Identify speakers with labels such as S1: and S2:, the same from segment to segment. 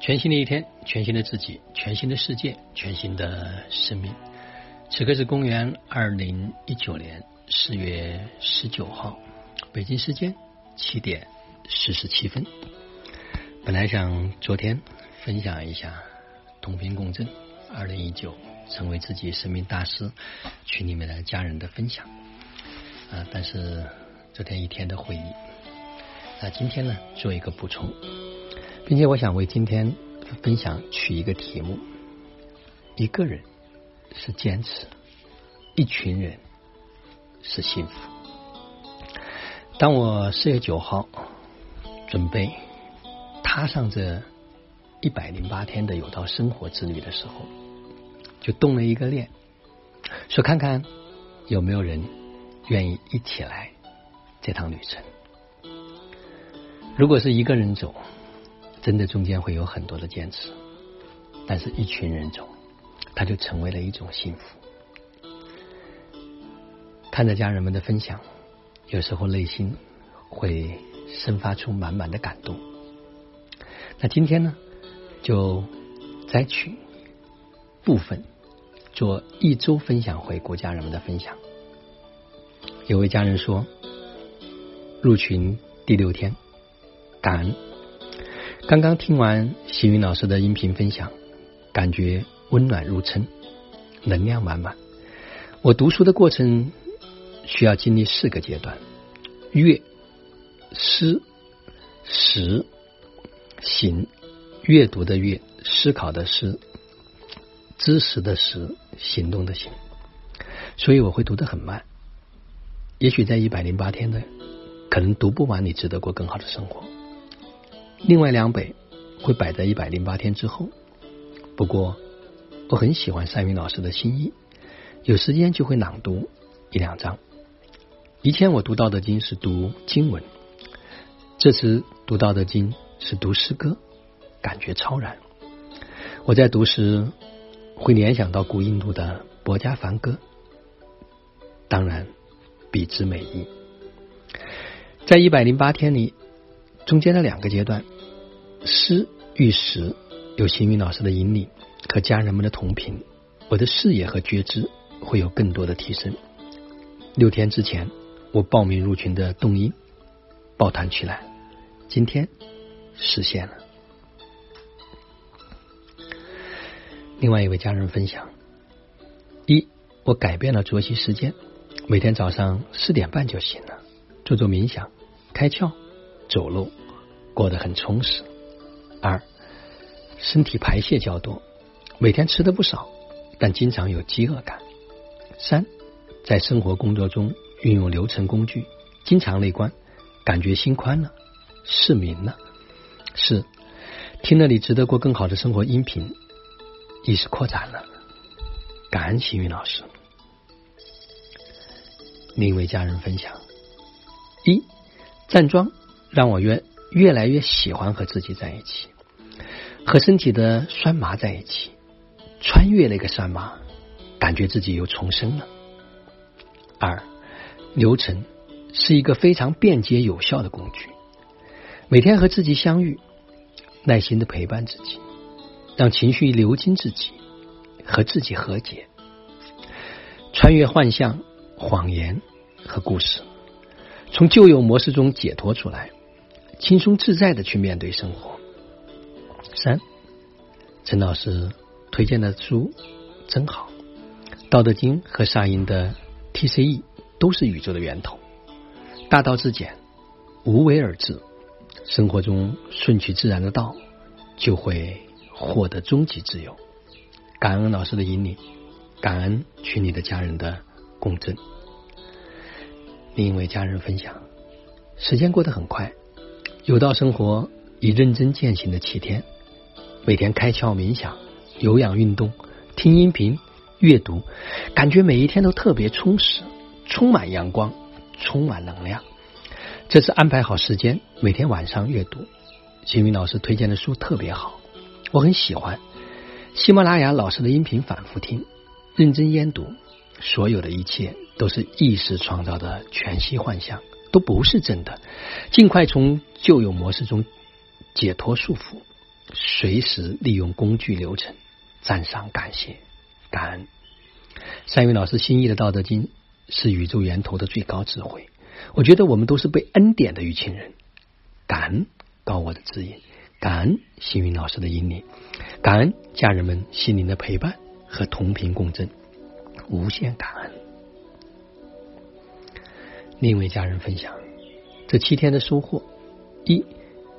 S1: 全新的一天，全新的自己，全新的世界，全新的生命。此刻是公元二零一九年四月十九号，北京时间七点四十七分。本来想昨天分享一下同频共振二零一九成为自己生命大师群里面的家人的分享啊，但是昨天一天的会议，那今天呢做一个补充。并且我想为今天分享取一个题目：一个人是坚持，一群人是幸福。当我四月九号准备踏上这一百零八天的有道生活之旅的时候，就动了一个念，说看看有没有人愿意一起来这趟旅程。如果是一个人走。真的中间会有很多的坚持，但是一群人走，他就成为了一种幸福。看着家人们的分享，有时候内心会生发出满满的感动。那今天呢，就摘取部分做一周分享回国家人们的分享。有位家人说，入群第六天，感恩。刚刚听完邢云老师的音频分享，感觉温暖如春，能量满满。我读书的过程需要经历四个阶段：阅、思、识、行。阅读的阅，思考的思，知识的识，行动的行。所以我会读得很慢。也许在一百零八天的，可能读不完你值得过更好的生活。另外两本会摆在一百零八天之后。不过，我很喜欢三云老师的心意，有时间就会朗读一两章。以前我读道德经是读经文，这次读道德经是读诗歌，感觉超然。我在读时会联想到古印度的薄伽梵歌，当然比之美意。在一百零八天里。中间的两个阶段，诗与识，有行云老师的引领和家人们的同频，我的视野和觉知会有更多的提升。六天之前，我报名入群的动因抱团起来，今天实现了。另外一位家人分享：一，我改变了作息时间，每天早上四点半就醒了，做做冥想，开窍。走路过得很充实。二，身体排泄较多，每天吃的不少，但经常有饥饿感。三，在生活工作中运用流程工具，经常内观，感觉心宽了，视明了。四，听了你值得过更好的生活音频，意识扩展了。感恩幸运老师。另一位家人分享：一站桩。让我愿越来越喜欢和自己在一起，和身体的酸麻在一起，穿越那个酸麻，感觉自己又重生了。二流程是一个非常便捷有效的工具，每天和自己相遇，耐心的陪伴自己，让情绪流经自己，和自己和解，穿越幻象、谎言和故事，从旧有模式中解脱出来。轻松自在的去面对生活。三，陈老师推荐的书真好，《道德经》和沙鹰的 TCE 都是宇宙的源头。大道至简，无为而治，生活中顺其自然的道，就会获得终极自由。感恩老师的引领，感恩群里的家人的共振。另一位家人分享，时间过得很快。有道生活以认真践行的七天，每天开窍冥想、有氧运动、听音频、阅读，感觉每一天都特别充实，充满阳光，充满能量。这次安排好时间，每天晚上阅读。秦云老师推荐的书特别好，我很喜欢。喜马拉雅老师的音频反复听，认真研读，所有的一切都是意识创造的全息幻象。都不是真的，尽快从旧有模式中解脱束缚，随时利用工具流程，赞赏、感谢、感恩。三云老师心意的《道德经》是宇宙源头的最高智慧。我觉得我们都是被恩典的育亲人。感恩高我的指引，感恩幸运老师的引领，感恩家人们心灵的陪伴和同频共振，无限感恩。另一位家人分享，这七天的收获：一，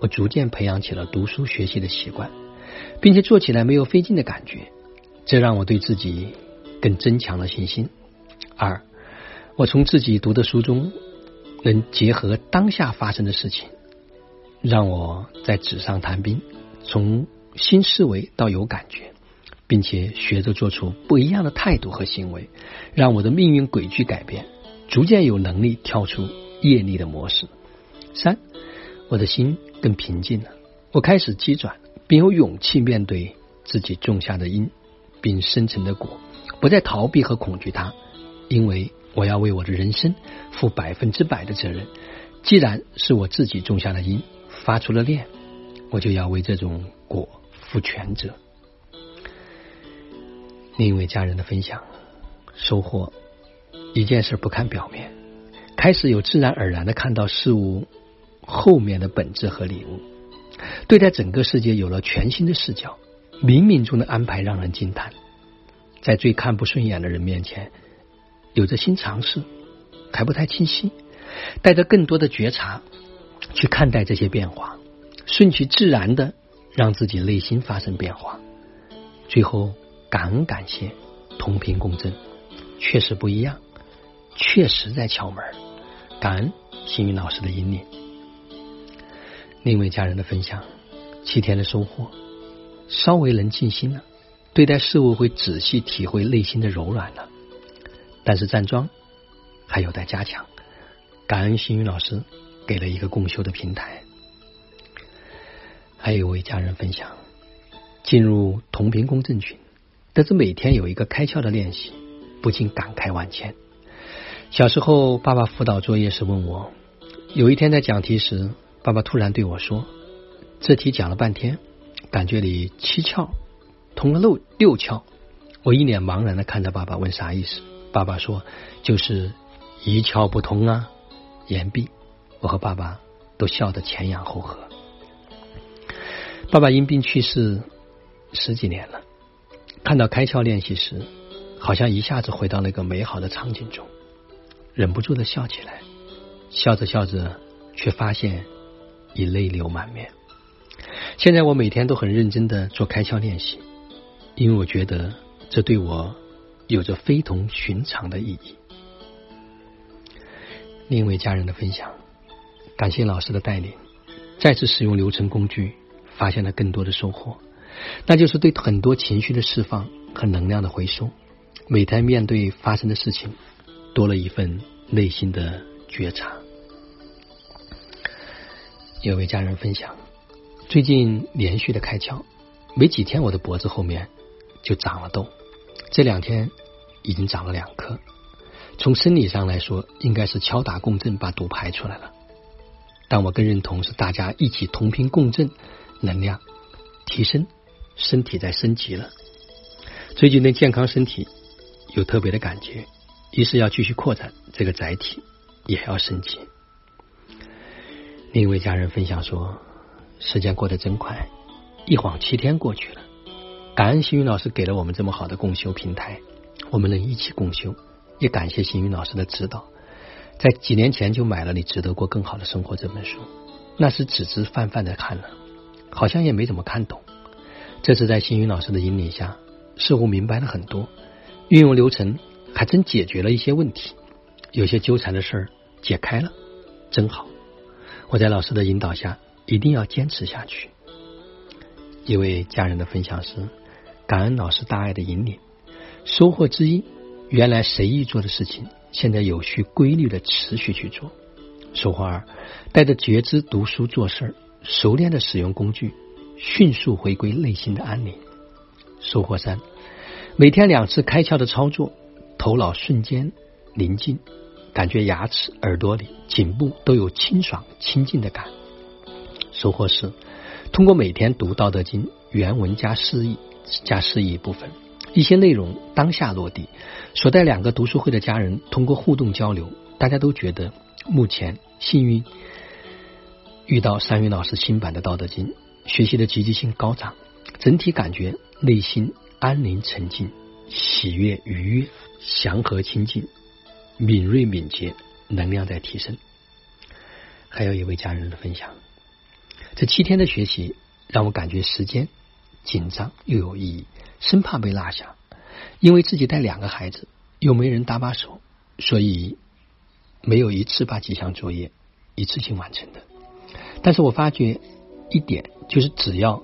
S1: 我逐渐培养起了读书学习的习惯，并且做起来没有费劲的感觉，这让我对自己更增强了信心。二，我从自己读的书中能结合当下发生的事情，让我在纸上谈兵，从新思维到有感觉，并且学着做出不一样的态度和行为，让我的命运轨迹改变。逐渐有能力跳出业力的模式。三，我的心更平静了。我开始积转，并有勇气面对自己种下的因，并生成的果，不再逃避和恐惧它，因为我要为我的人生负百分之百的责任。既然是我自己种下的因，发出了念，我就要为这种果负全责。另一位家人的分享收获。一件事不看表面，开始有自然而然的看到事物后面的本质和礼物，对待整个世界有了全新的视角。冥冥中的安排让人惊叹，在最看不顺眼的人面前，有着新尝试，还不太清晰，带着更多的觉察去看待这些变化，顺其自然的让自己内心发生变化，最后感恩感谢，同频共振，确实不一样。确实在敲门，感恩幸运老师的引领。另一位家人的分享，七天的收获，稍微能静心了，对待事物会仔细体会内心的柔软了。但是站桩还有待加强，感恩幸运老师给了一个共修的平台。还有一位家人分享，进入同频共振群，得知每天有一个开窍的练习，不禁感慨万千。小时候，爸爸辅导作业时问我，有一天在讲题时，爸爸突然对我说：“这题讲了半天，感觉里七窍通了六六窍。”我一脸茫然的看着爸爸，问啥意思？爸爸说：“就是一窍不通啊。”言毕，我和爸爸都笑得前仰后合。爸爸因病去世十几年了，看到开窍练习时，好像一下子回到那个美好的场景中。忍不住的笑起来，笑着笑着，却发现已泪流满面。现在我每天都很认真的做开窍练习，因为我觉得这对我有着非同寻常的意义。另一位家人的分享，感谢老师的带领，再次使用流程工具，发现了更多的收获，那就是对很多情绪的释放和能量的回收。每天面对发生的事情。多了一份内心的觉察。有位家人分享，最近连续的开窍，没几天我的脖子后面就长了痘，这两天已经长了两颗。从生理上来说，应该是敲打共振把毒排出来了，但我更认同是大家一起同频共振，能量提升，身体在升级了。最近对健康身体有特别的感觉。一是要继续扩展这个载体，也要升级。另一位家人分享说：“时间过得真快，一晃七天过去了。感恩幸运老师给了我们这么好的共修平台，我们能一起共修。也感谢幸运老师的指导，在几年前就买了《你值得过更好的生活》这本书，那时只知泛泛的看了，好像也没怎么看懂。这次在幸运老师的引领下，似乎明白了很多，运用流程。”还真解决了一些问题，有些纠缠的事儿解开了，真好。我在老师的引导下，一定要坚持下去。一位家人的分享是：感恩老师大爱的引领，收获之一，原来随意做的事情，现在有序规律的持续去做。收获二，带着觉知读书做事儿，熟练的使用工具，迅速回归内心的安宁。收获三，每天两次开窍的操作。头脑瞬间宁静，感觉牙齿、耳朵里、颈部都有清爽、清净的感。收获是，通过每天读《道德经》，原文加释义加释义部分，一些内容当下落地。所带两个读书会的家人通过互动交流，大家都觉得目前幸运遇到三云老师新版的《道德经》，学习的积极性高涨，整体感觉内心安宁沉静，喜悦愉悦，祥和清净，敏锐敏捷，能量在提升。还有一位家人的分享，这七天的学习让我感觉时间紧张又有意义，生怕被落下。因为自己带两个孩子，又没人搭把手，所以没有一次把几项作业一次性完成的。但是我发觉一点，就是只要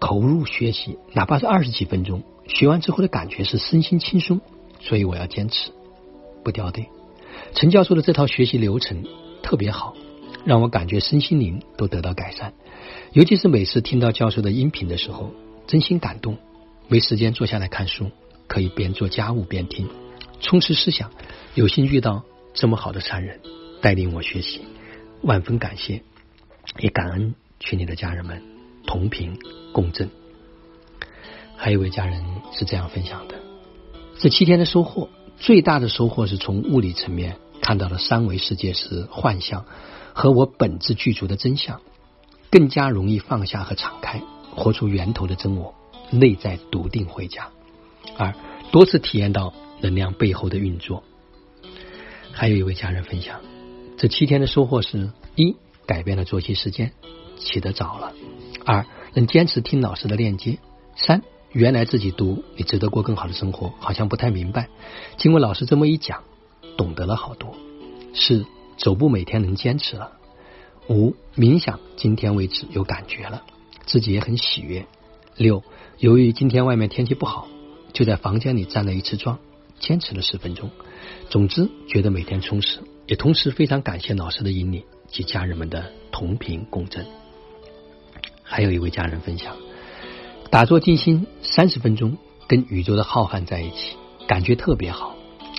S1: 投入学习，哪怕是二十几分钟，学完之后的感觉是身心轻松。所以我要坚持，不掉队。陈教授的这套学习流程特别好。让我感觉身心灵都得到改善，尤其是每次听到教授的音频的时候，真心感动。没时间坐下来看书，可以边做家务边听，充实思想。有幸遇到这么好的善人带领我学习，万分感谢，也感恩群里的家人们同频共振。还有一位家人是这样分享的：这七天的收获，最大的收获是从物理层面看到了三维世界是幻象。和我本质具足的真相，更加容易放下和敞开，活出源头的真我，内在笃定回家。二多次体验到能量背后的运作。还有一位家人分享，这七天的收获是：一改变了作息时间，起得早了；二能坚持听老师的链接；三原来自己读你值得过更好的生活，好像不太明白，经过老师这么一讲，懂得了好多。四。走步每天能坚持了，五冥想今天为止有感觉了，自己也很喜悦。六由于今天外面天气不好，就在房间里站了一次桩，坚持了十分钟。总之觉得每天充实，也同时非常感谢老师的引领及家人们的同频共振。还有一位家人分享，打坐静心三十分钟，跟宇宙的浩瀚在一起，感觉特别好。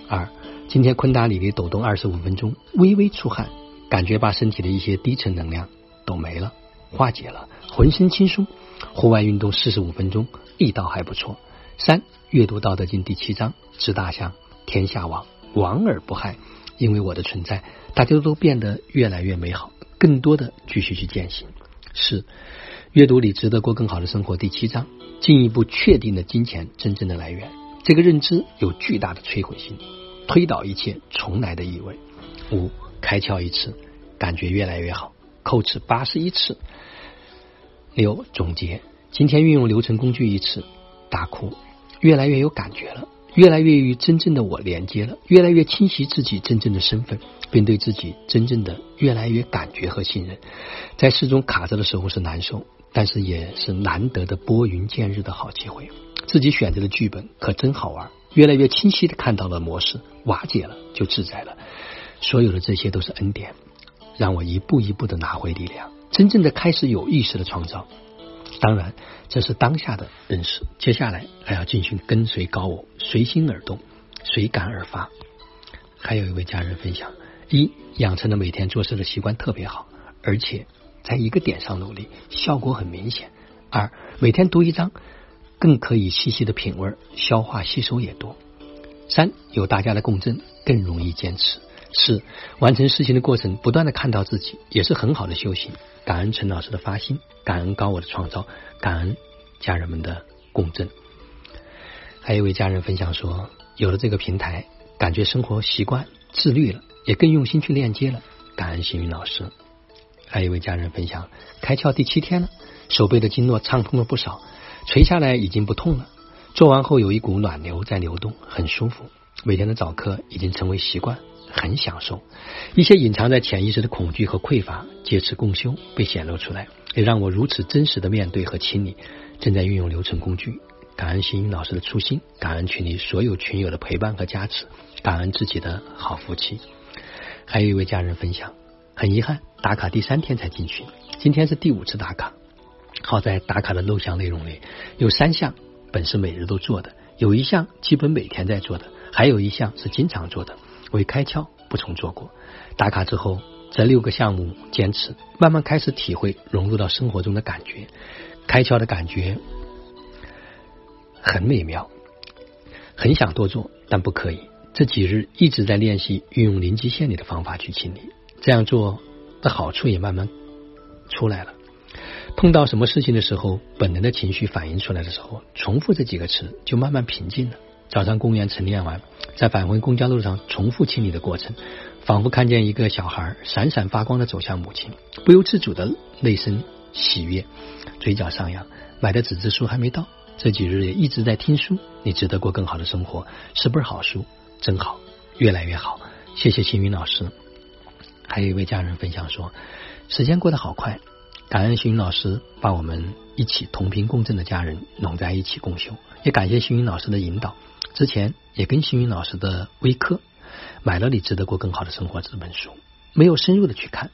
S1: 二今天昆达里的抖动二十五分钟，微微出汗，感觉把身体的一些低沉能量都没了，化解了，浑身轻松。户外运动四十五分钟，力道还不错。三阅读《道德经》第七章，知大象，天下王，王而不害。因为我的存在，大家都变得越来越美好，更多的继续去践行。四阅读里值得过更好的生活第七章，进一步确定了金钱真正的来源。这个认知有巨大的摧毁性。推倒一切重来的意味。五开窍一次，感觉越来越好，叩齿八十一次。六总结，今天运用流程工具一次，大哭，越来越有感觉了，越来越与真正的我连接了，越来越清晰自己真正的身份，并对自己真正的越来越感觉和信任。在始终卡着的时候是难受，但是也是难得的拨云见日的好机会。自己选择的剧本可真好玩。越来越清晰的看到了模式，瓦解了就自在了。所有的这些都是恩典，让我一步一步的拿回力量，真正的开始有意识的创造。当然，这是当下的认识，接下来还要进行跟随高我，随心而动，随感而发。还有一位家人分享：一，养成了每天做事的习惯特别好，而且在一个点上努力，效果很明显。二，每天读一章。更可以细细的品味，消化吸收也多。三有大家的共振，更容易坚持。四完成事情的过程，不断的看到自己，也是很好的修行。感恩陈老师的发心，感恩高我的创造，感恩家人们的共振。还有一位家人分享说，有了这个平台，感觉生活习惯自律了，也更用心去链接了。感恩幸运老师。还有一位家人分享，开窍第七天了，手背的经络畅通了不少。垂下来已经不痛了，做完后有一股暖流在流动，很舒服。每天的早课已经成为习惯，很享受。一些隐藏在潜意识的恐惧和匮乏，借此共修被显露出来，也让我如此真实的面对和清理。正在运用流程工具，感恩星云老师的初心，感恩群里所有群友的陪伴和加持，感恩自己的好福气。还有一位家人分享，很遗憾打卡第三天才进群，今天是第五次打卡。好在打卡的录像内容里，有三项本是每日都做的，有一项基本每天在做的，还有一项是经常做的。会开窍，不曾做过。打卡之后，这六个项目坚持，慢慢开始体会融入到生活中的感觉，开窍的感觉很美妙，很想多做，但不可以。这几日一直在练习运用零极限里的方法去清理，这样做的好处也慢慢出来了。碰到什么事情的时候，本能的情绪反应出来的时候，重复这几个词就慢慢平静了。早上公园晨练完，在返回公交路上重复清理的过程，仿佛看见一个小孩闪闪发光的走向母亲，不由自主的内生喜悦，嘴角上扬。买的纸质书还没到，这几日也一直在听书。你值得过更好的生活，是本好书，真好，越来越好。谢谢星云老师。还有一位家人分享说，时间过得好快。感恩星云老师把我们一起同频共振的家人拢在一起共修，也感谢星云老师的引导。之前也跟星云老师的微课买了《你值得过更好的生活》这本书，没有深入的去看，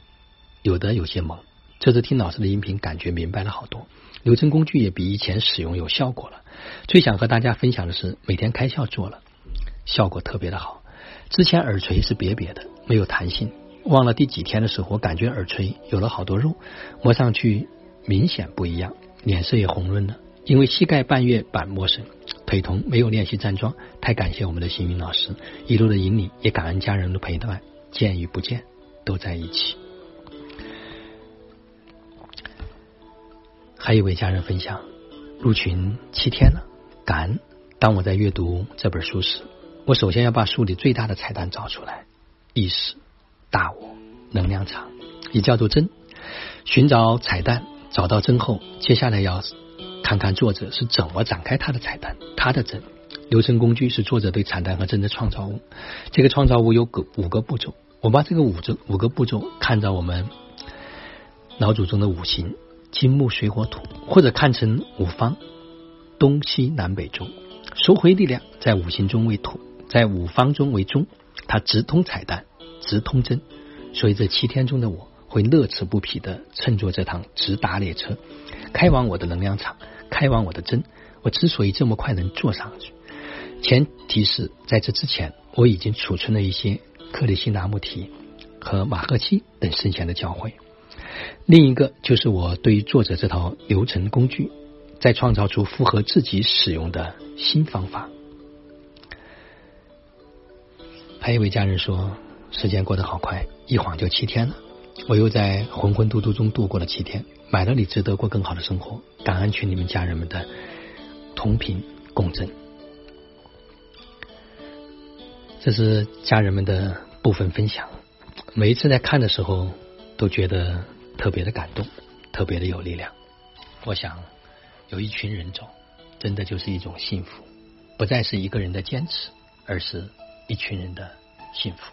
S1: 有的有些懵。这次听老师的音频，感觉明白了好多，流程工具也比以前使用有效果了。最想和大家分享的是，每天开窍做了，效果特别的好。之前耳垂是瘪瘪的，没有弹性。忘了第几天的时候，我感觉耳垂有了好多肉，摸上去明显不一样，脸色也红润了。因为膝盖半月板磨损，陪同，没有练习站桩。太感谢我们的幸运老师一路的引领，也感恩家人的陪伴，见与不见都在一起。还有一位家人分享，入群七天了，感恩。当我在阅读这本书时，我首先要把书里最大的彩蛋找出来，意识。大我能量场也叫做真，寻找彩蛋，找到真后，接下来要看看作者是怎么展开他的彩蛋，他的真流程工具是作者对彩蛋和真的创造物。这个创造物有个五个步骤，我把这个五个五个步骤看到我们老祖宗的五行金木水火土，或者看成五方东西南北中，收回力量在五行中为土，在五方中为中，它直通彩蛋。直通针，所以这七天中的我会乐此不疲的乘坐这趟直达列车，开往我的能量场，开往我的针。我之所以这么快能坐上去，前提是在这之前我已经储存了一些克里希那穆提和马赫七等圣贤的教诲。另一个就是我对于作者这套流程工具，再创造出符合自己使用的新方法。还有一位家人说。时间过得好快，一晃就七天了。我又在浑浑沌沌中度过了七天，买了你值得过更好的生活。感恩群里面家人们的同频共振。这是家人们的部分分享。每一次在看的时候，都觉得特别的感动，特别的有力量。我想，有一群人走，真的就是一种幸福，不再是一个人的坚持，而是一群人的幸福。